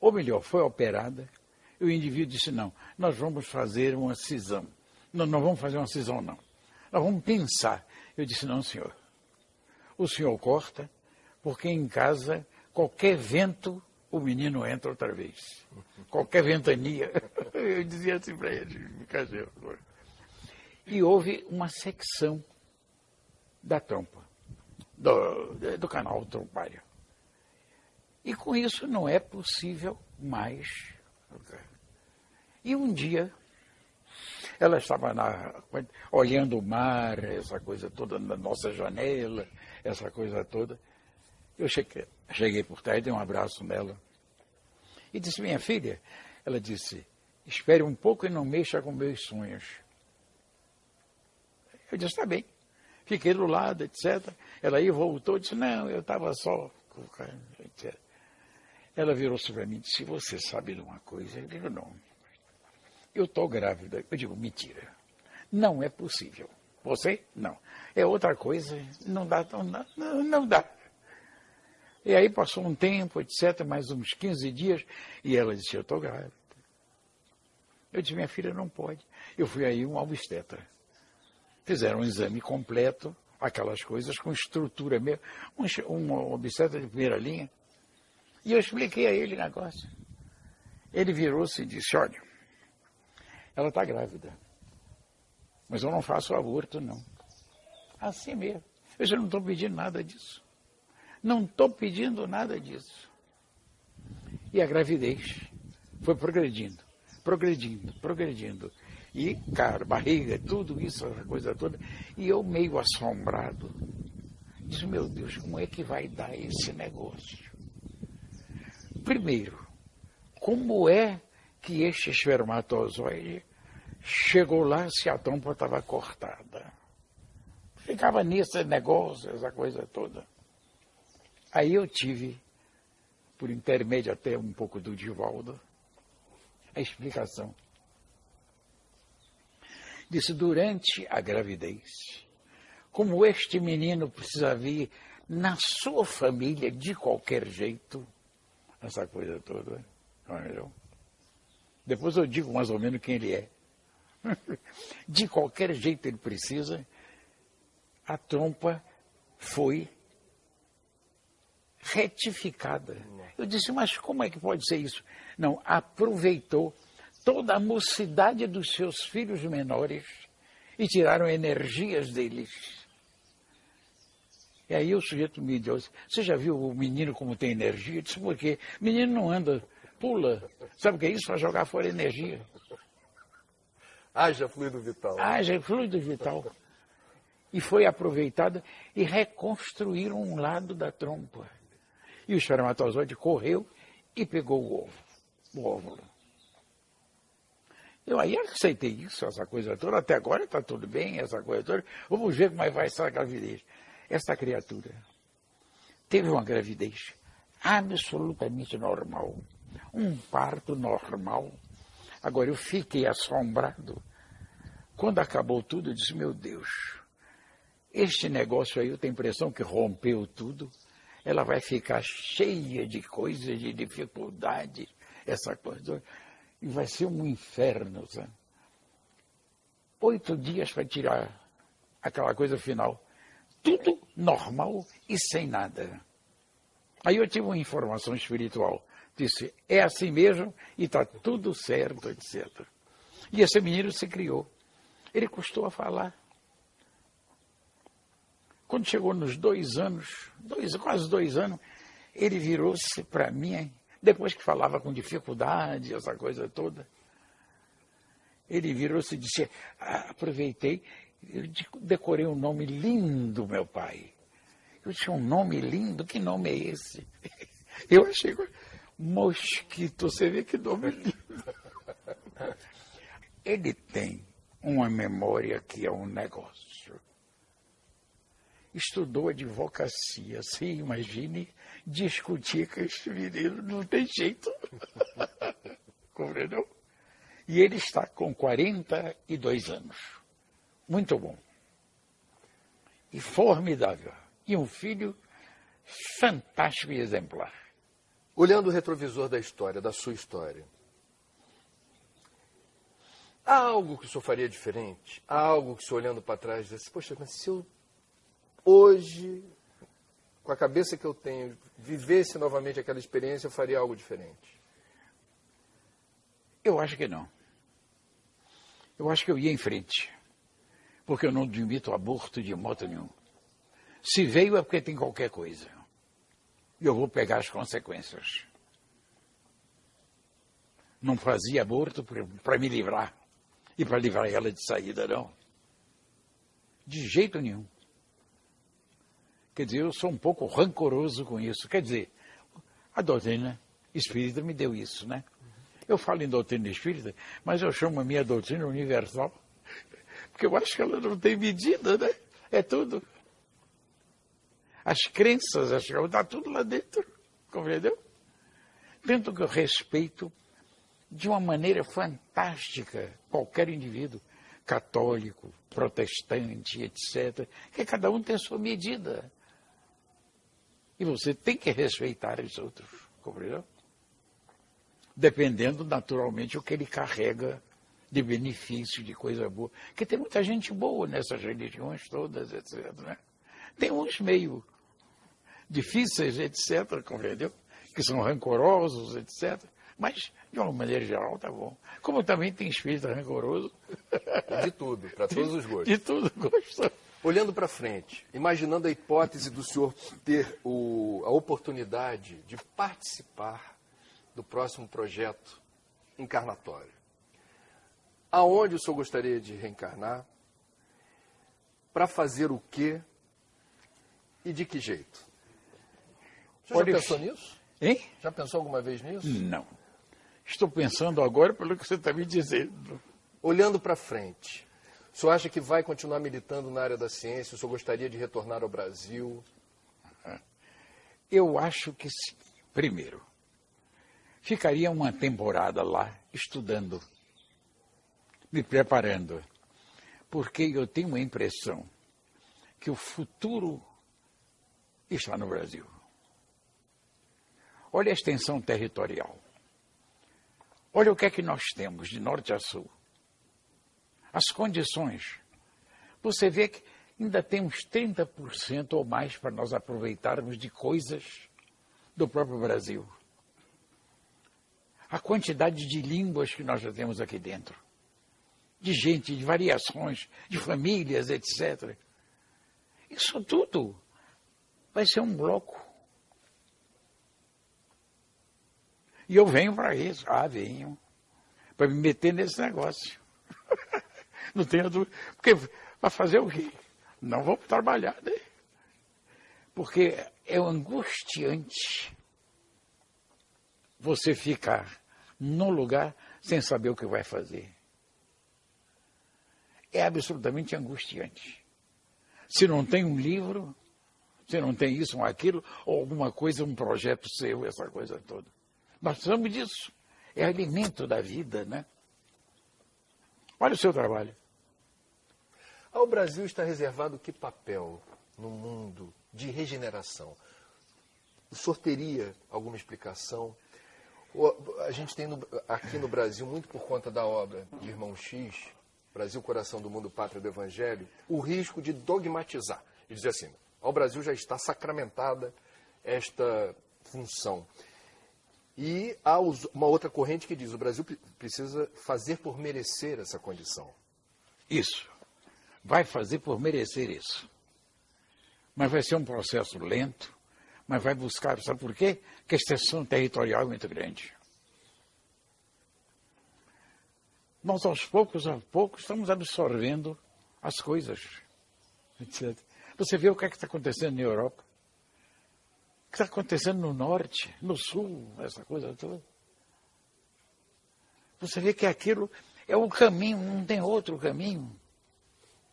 Ou melhor, foi operada, e o indivíduo disse, não, nós vamos fazer uma cisão. Não, não vamos fazer uma cisão, não. Nós vamos pensar. Eu disse, não, senhor. O senhor corta, porque em casa qualquer vento, o menino entra outra vez. Qualquer ventania. Eu dizia assim para ele, me casei. E houve uma secção da trompa. do, do canal trompário. E com isso não é possível mais. E um dia ela estava na, olhando o mar, essa coisa toda na nossa janela, essa coisa toda. Eu cheguei, cheguei por trás, dei um abraço nela. E disse, minha filha, ela disse, espere um pouco e não mexa com meus sonhos. Eu disse, está bem. Fiquei do lado, etc. Ela aí voltou e disse, não, eu estava só. Etc. Ela virou-se para mim e disse, você sabe de uma coisa? Eu digo, não. Eu estou grávida. Eu digo, mentira. Não é possível. Você? Não. É outra coisa. Não dá, não, não, não dá. E aí passou um tempo, etc., mais uns 15 dias, e ela disse, eu estou grávida. Eu disse, minha filha não pode. Eu fui aí um obstetra. Fizeram um exame completo, aquelas coisas com estrutura mesmo, um, um obstetra de primeira linha. E eu expliquei a ele o negócio. Ele virou-se e disse, olha, ela está grávida. Mas eu não faço aborto, não. Assim mesmo. Eu já não estou pedindo nada disso. Não estou pedindo nada disso. E a gravidez foi progredindo, progredindo, progredindo. E, cara, barriga, tudo isso, essa coisa toda. E eu meio assombrado. Disse, meu Deus, como é que vai dar esse negócio? Primeiro, como é que este espermatozoide chegou lá se a trompa estava cortada? Ficava nisso negócio, essa coisa toda. Aí eu tive, por intermédio até um pouco do Divaldo, a explicação. Disse, durante a gravidez, como este menino precisa vir na sua família de qualquer jeito, essa coisa toda. Não Depois eu digo mais ou menos quem ele é. De qualquer jeito ele precisa, a trompa foi retificada. Eu disse, mas como é que pode ser isso? Não, aproveitou toda a mocidade dos seus filhos menores e tiraram energias deles. E aí o sujeito me disse, você já viu o menino como tem energia? Eu disse, por quê? Menino não anda, pula. Sabe o que é isso? Para jogar fora energia. Haja fluido vital. Haja fluido vital. E foi aproveitada e reconstruíram um lado da trompa. E o espermatozoide correu e pegou o ovo, o óvulo. Eu aí aceitei isso, essa coisa toda. Até agora está tudo bem, essa coisa toda. Vamos ver como é vai ser a gravidez essa criatura teve uma gravidez absolutamente normal, um parto normal. Agora eu fiquei assombrado. Quando acabou tudo, eu disse: Meu Deus, este negócio aí eu tenho a impressão que rompeu tudo. Ela vai ficar cheia de coisas, de dificuldades, essa coisa. E vai ser um inferno. Sabe? Oito dias para tirar aquela coisa final tudo normal e sem nada. Aí eu tive uma informação espiritual. Disse, é assim mesmo e está tudo certo, etc. E esse menino se criou. Ele custou a falar. Quando chegou nos dois anos, dois, quase dois anos, ele virou-se para mim, depois que falava com dificuldade, essa coisa toda. Ele virou-se e disse: ah, aproveitei eu decorei um nome lindo, meu pai. Eu tinha um nome lindo, que nome é esse? Eu achei. Mosquito, você vê que nome lindo. Ele tem uma memória que é um negócio. Estudou advocacia, se imagine discutir com esse menino, não tem jeito. Compreendeu? E ele está com 42 anos. Muito bom. E formidável. E um filho fantástico e exemplar. Olhando o retrovisor da história, da sua história, há algo que o senhor faria diferente? Há algo que o senhor olhando para trás diz, poxa, mas se eu hoje, com a cabeça que eu tenho, vivesse novamente aquela experiência, eu faria algo diferente? Eu acho que não. Eu acho que eu ia em frente porque eu não admito aborto de modo nenhum. Se veio é porque tem qualquer coisa. Eu vou pegar as consequências. Não fazia aborto para me livrar. E para livrar ela de saída, não. De jeito nenhum. Quer dizer, eu sou um pouco rancoroso com isso. Quer dizer, a doutrina espírita me deu isso, né? Eu falo em doutrina espírita, mas eu chamo a minha doutrina universal, porque eu acho que ela não tem medida, né? É tudo. As crenças, que está tudo lá dentro, compreendeu? Tanto que eu respeito de uma maneira fantástica qualquer indivíduo, católico, protestante, etc., que cada um tem a sua medida. E você tem que respeitar os outros, compreendeu? Dependendo, naturalmente, o que ele carrega de benefício, de coisa boa. Porque tem muita gente boa nessas religiões todas, etc. Né? Tem uns meio difíceis, etc., compreendeu? Que são rancorosos, etc. Mas, de uma maneira geral, tá bom. Como também tem espírito rancoroso. De tudo, para todos os gostos. De tudo, gosto. Olhando para frente, imaginando a hipótese do senhor ter o, a oportunidade de participar do próximo projeto encarnatório, aonde o senhor gostaria de reencarnar? Para fazer o quê? E de que jeito? Senhor já pensou nisso? Hein? Já pensou alguma vez nisso? Não. Estou pensando agora pelo que você está me dizendo. Olhando para frente, o senhor acha que vai continuar militando na área da ciência? O senhor gostaria de retornar ao Brasil? Eu acho que sim. Primeiro, ficaria uma temporada lá estudando, me preparando, porque eu tenho a impressão que o futuro está no Brasil. Olha a extensão territorial. Olha o que é que nós temos de norte a sul as condições. Você vê que ainda tem uns 30% ou mais para nós aproveitarmos de coisas do próprio Brasil. A quantidade de línguas que nós já temos aqui dentro, de gente, de variações, de famílias, etc. Isso tudo vai ser um bloco. E eu venho para isso. Ah, venho. Para me meter nesse negócio. Não tenho dúvida. Porque vai fazer o quê? Não vamos trabalhar, né? Porque é angustiante você ficar num lugar sem saber o que vai fazer. É absolutamente angustiante. Se não tem um livro, se não tem isso ou aquilo, ou alguma coisa, um projeto seu, essa coisa toda. Nós precisamos disso. É alimento da vida, né? Olha o seu trabalho. Ao Brasil está reservado que papel no mundo de regeneração? O senhor teria alguma explicação? A gente tem no, aqui no Brasil, muito por conta da obra de Irmão X, Brasil, Coração do Mundo, Pátria do Evangelho, o risco de dogmatizar e dizer assim: ao Brasil já está sacramentada esta função. E há uma outra corrente que diz: o Brasil precisa fazer por merecer essa condição. Isso vai fazer por merecer isso. Mas vai ser um processo lento, mas vai buscar, sabe por quê? Que a extensão territorial é muito grande. Nós, aos poucos, aos poucos, estamos absorvendo as coisas. Etc. Você vê o que é está acontecendo na Europa, está acontecendo no norte, no sul, essa coisa toda. Você vê que aquilo é o caminho, não tem outro caminho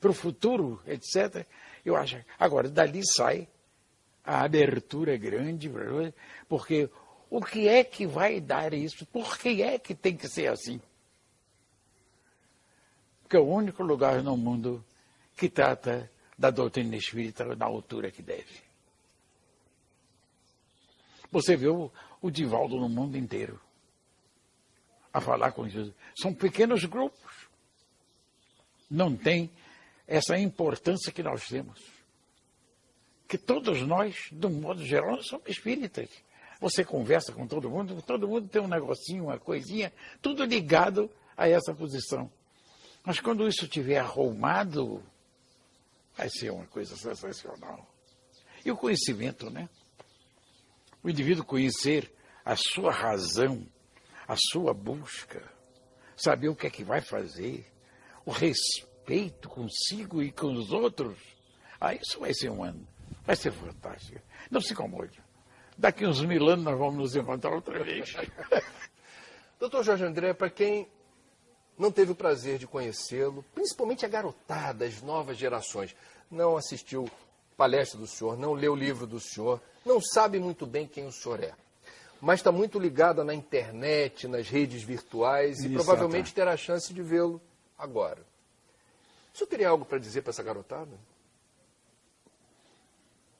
para o futuro, etc. Eu acho. Agora, dali sai a abertura grande, porque o que é que vai dar isso? Por que é que tem que ser assim? Porque é o único lugar no mundo que trata da doutrina espírita na altura que deve. Você vê o, o Divaldo no mundo inteiro a falar com Jesus. São pequenos grupos. Não tem essa importância que nós temos. Que todos nós, de um modo geral, somos espíritas. Você conversa com todo mundo, todo mundo tem um negocinho, uma coisinha, tudo ligado a essa posição. Mas quando isso estiver arrumado, vai ser uma coisa sensacional. E o conhecimento, né? O indivíduo conhecer a sua razão, a sua busca, saber o que é que vai fazer, o respeito consigo e com os outros. Ah, isso vai ser um ano, vai ser fantástico. Não se incomode. Daqui uns mil anos nós vamos nos encontrar outra vez. Doutor Jorge André, para quem não teve o prazer de conhecê-lo, principalmente a garotada, as novas gerações, não assistiu palestra do senhor, não leu o livro do senhor, não sabe muito bem quem o senhor é. Mas está muito ligada na internet, nas redes virtuais e provavelmente terá a chance de vê-lo agora. O senhor teria algo para dizer para essa garotada?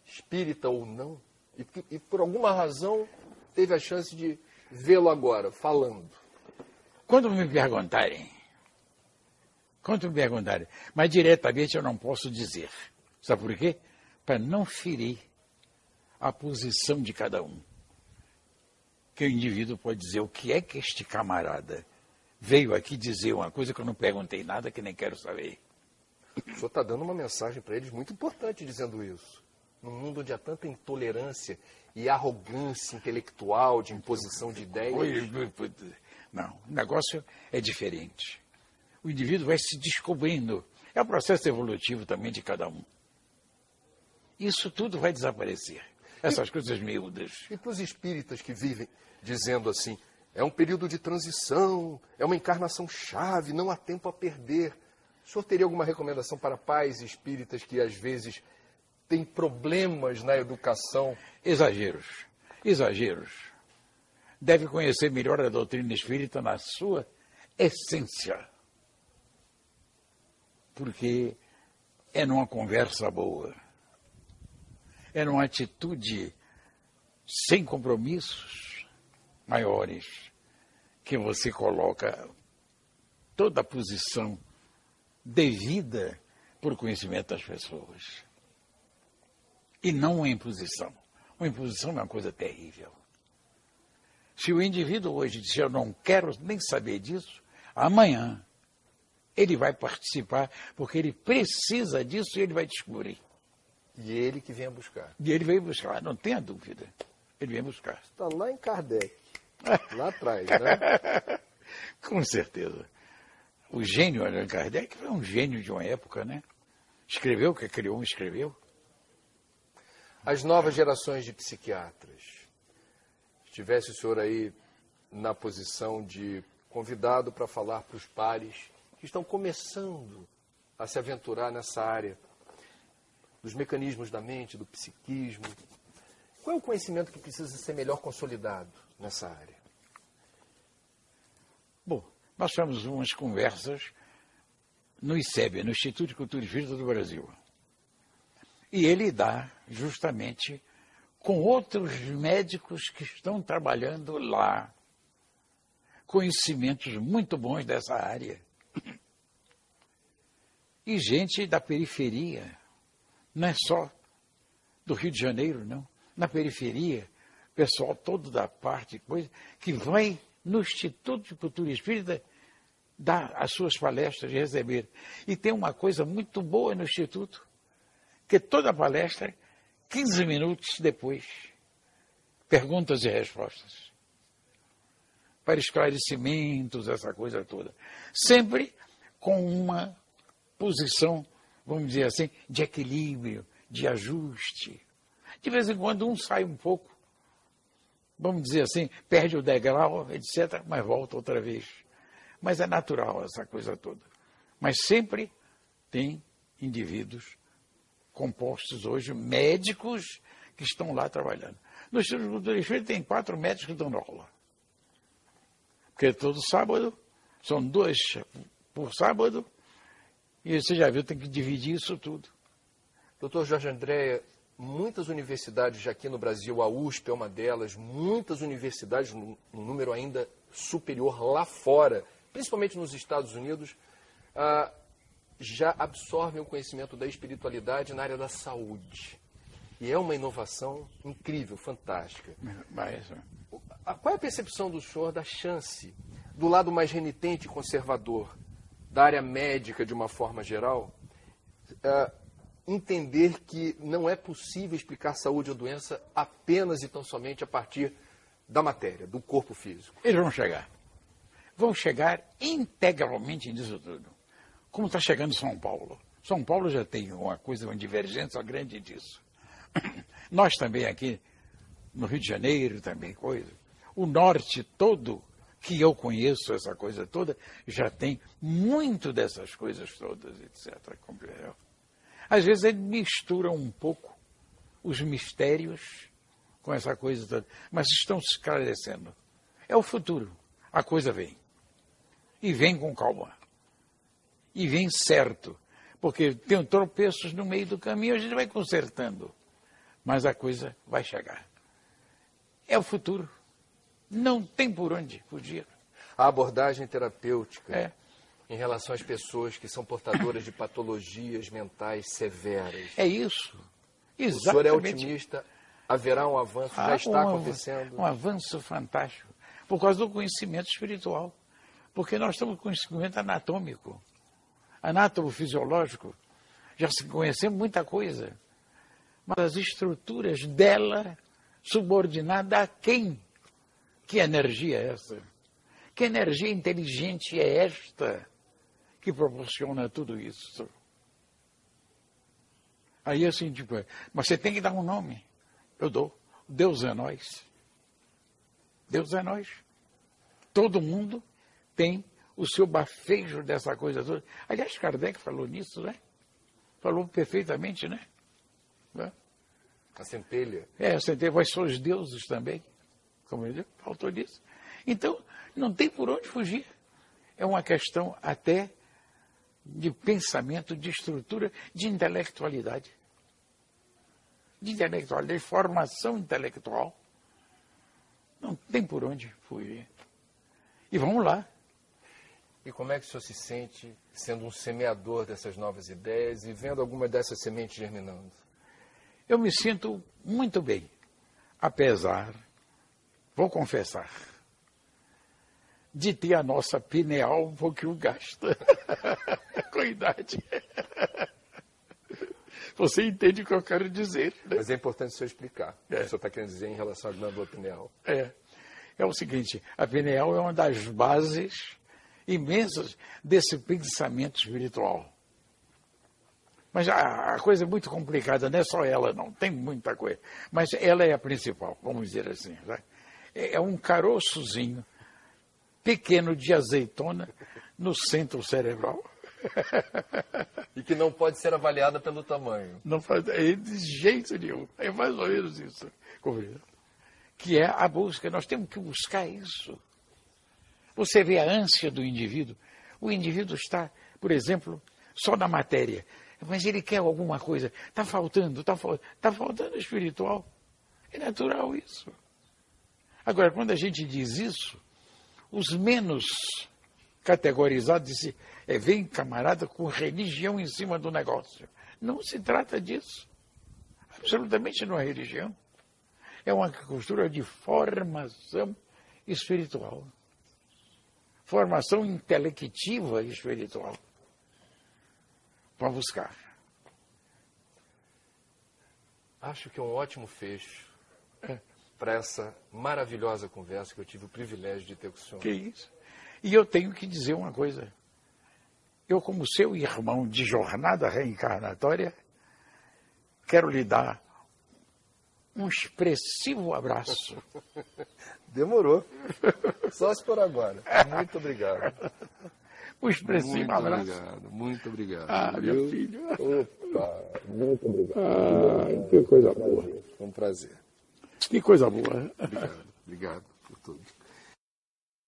Espírita ou não? E, e por alguma razão teve a chance de vê-lo agora, falando. Quando me perguntarem, quando me perguntarem, mas diretamente eu não posso dizer. Sabe por quê? Para não ferir a posição de cada um. Que o indivíduo pode dizer o que é que este camarada veio aqui dizer uma coisa que eu não perguntei nada, que nem quero saber. O senhor está dando uma mensagem para eles muito importante dizendo isso. Num mundo onde há tanta intolerância e arrogância intelectual, de imposição de ideias. Não, o negócio é diferente. O indivíduo vai se descobrindo. É o processo evolutivo também de cada um. Isso tudo vai desaparecer. Essas e, coisas miúdas. E para os espíritas que vivem dizendo assim, é um período de transição, é uma encarnação chave, não há tempo a perder. O senhor teria alguma recomendação para pais espíritas que às vezes têm problemas na educação? Exageros. Exageros deve conhecer melhor a doutrina espírita na sua essência. Porque é numa conversa boa, é numa atitude sem compromissos maiores que você coloca toda a posição devida por conhecimento das pessoas. E não uma imposição. Uma imposição é uma coisa terrível. Se o indivíduo hoje disser eu não quero nem saber disso, amanhã ele vai participar, porque ele precisa disso e ele vai descobrir. E ele que vem buscar. E ele vem buscar, não tenha dúvida. Ele vem buscar. Está lá em Kardec, lá atrás, né? Com certeza. O gênio Allan Kardec foi um gênio de uma época, né? Escreveu o que criou, escreveu. As novas gerações de psiquiatras tivesse o senhor aí na posição de convidado para falar para os pares que estão começando a se aventurar nessa área dos mecanismos da mente, do psiquismo. Qual é o conhecimento que precisa ser melhor consolidado nessa área? Bom, nós tivemos umas conversas no ICEB, no Instituto de Cultura Espírita do Brasil. E ele dá justamente com outros médicos que estão trabalhando lá. Conhecimentos muito bons dessa área. E gente da periferia, não é só do Rio de Janeiro, não. Na periferia, pessoal todo da parte, coisa, que vai no Instituto de Cultura Espírita dar as suas palestras e receber. E tem uma coisa muito boa no Instituto, que toda palestra 15 minutos depois, perguntas e respostas. Para esclarecimentos, essa coisa toda. Sempre com uma posição, vamos dizer assim, de equilíbrio, de ajuste. De vez em quando um sai um pouco, vamos dizer assim, perde o degrau, etc., mas volta outra vez. Mas é natural essa coisa toda. Mas sempre tem indivíduos compostos hoje médicos que estão lá trabalhando. No Instituto de Cultura Espírita tem quatro médicos na aula. Porque todo sábado, são dois por sábado, e você já viu, tem que dividir isso tudo. Doutor Jorge André, muitas universidades já aqui no Brasil, a USP é uma delas, muitas universidades, um número ainda superior lá fora, principalmente nos Estados Unidos, ah, já absorvem o conhecimento da espiritualidade na área da saúde. E é uma inovação incrível, fantástica. Mas... Qual é a percepção do senhor da chance, do lado mais renitente e conservador, da área médica de uma forma geral, uh, entender que não é possível explicar saúde ou doença apenas e tão somente a partir da matéria, do corpo físico? Eles vão chegar. Vão chegar integralmente nisso tudo. Como está chegando São Paulo. São Paulo já tem uma coisa, uma divergência grande disso. Nós também aqui, no Rio de Janeiro, também coisa. O norte todo, que eu conheço essa coisa toda, já tem muito dessas coisas todas, etc. Compreendeu? Às vezes ele mistura um pouco os mistérios com essa coisa toda, mas estão se esclarecendo. É o futuro. A coisa vem. E vem com calma. E vem certo. Porque tem tropeços no meio do caminho, a gente vai consertando. Mas a coisa vai chegar. É o futuro. Não tem por onde fugir. A abordagem terapêutica É. em relação às pessoas que são portadoras de patologias mentais severas. É isso. O senhor é Exatamente. otimista? Haverá um avanço? Já Ah, está um, acontecendo? Um avanço fantástico. Por causa do conhecimento espiritual. Porque nós estamos com conhecimento anatômico, anatomofisiológico. Já se conhecemos muita coisa. Mas as estruturas dela, subordinada a quem? Que energia é essa? Que energia inteligente é esta que proporciona tudo isso? Aí assim, tipo, mas você tem que dar um nome. Eu dou. Deus é nós. Deus é nós. Todo mundo tem o seu bafejo dessa coisa toda. Aliás, Kardec falou nisso, né? Falou perfeitamente, né? A centelha. É, você tem, vós sois deuses também. Como ele faltou disso. Então, não tem por onde fugir. É uma questão até de pensamento, de estrutura, de intelectualidade. De intelectualidade, de formação intelectual. Não tem por onde fugir. E vamos lá. E como é que o senhor se sente sendo um semeador dessas novas ideias e vendo alguma dessas sementes germinando? Eu me sinto muito bem, apesar, vou confessar, de ter a nossa pineal um pouquinho gasta com a idade. Você entende o que eu quero dizer, né? Mas é importante o senhor explicar o que É. o senhor está querendo dizer em relação à glândula pineal. É. É o seguinte, a pineal é uma das bases imensas desse pensamento espiritual. Mas a, a coisa é muito complicada, não é só ela, não, tem muita coisa. Mas ela é a principal, vamos dizer assim. né? É, é um caroçozinho pequeno de azeitona no centro cerebral. E que não pode ser avaliada pelo tamanho. Não faz é de jeito nenhum. É mais ou menos isso. Que é a busca. Nós temos que buscar isso. Você vê a ânsia do indivíduo. O indivíduo está, por exemplo, só na matéria. Mas ele quer alguma coisa. Está faltando, está faltando. Está faltando espiritual. É natural isso. Agora, quando a gente diz isso, os menos categorizados dizem, é, vem camarada com religião em cima do negócio. Não se trata disso. Absolutamente não é religião. É uma costura de formação espiritual. Formação intelectiva espiritual. Vamos buscar. Acho que é um ótimo fecho É. para essa maravilhosa conversa que eu tive o privilégio de ter com o senhor. Que isso? E eu tenho que dizer uma coisa. Eu, como seu irmão de jornada reencarnatória, quero lhe dar um expressivo abraço. Demorou. Só se por agora. Muito obrigado. Um expressivo Muito abraço. obrigado. Muito obrigado. Ah, meu filho. Opa, muito obrigado. Ah, que coisa boa. Foi um prazer. Que coisa boa. Obrigado. Obrigado por tudo.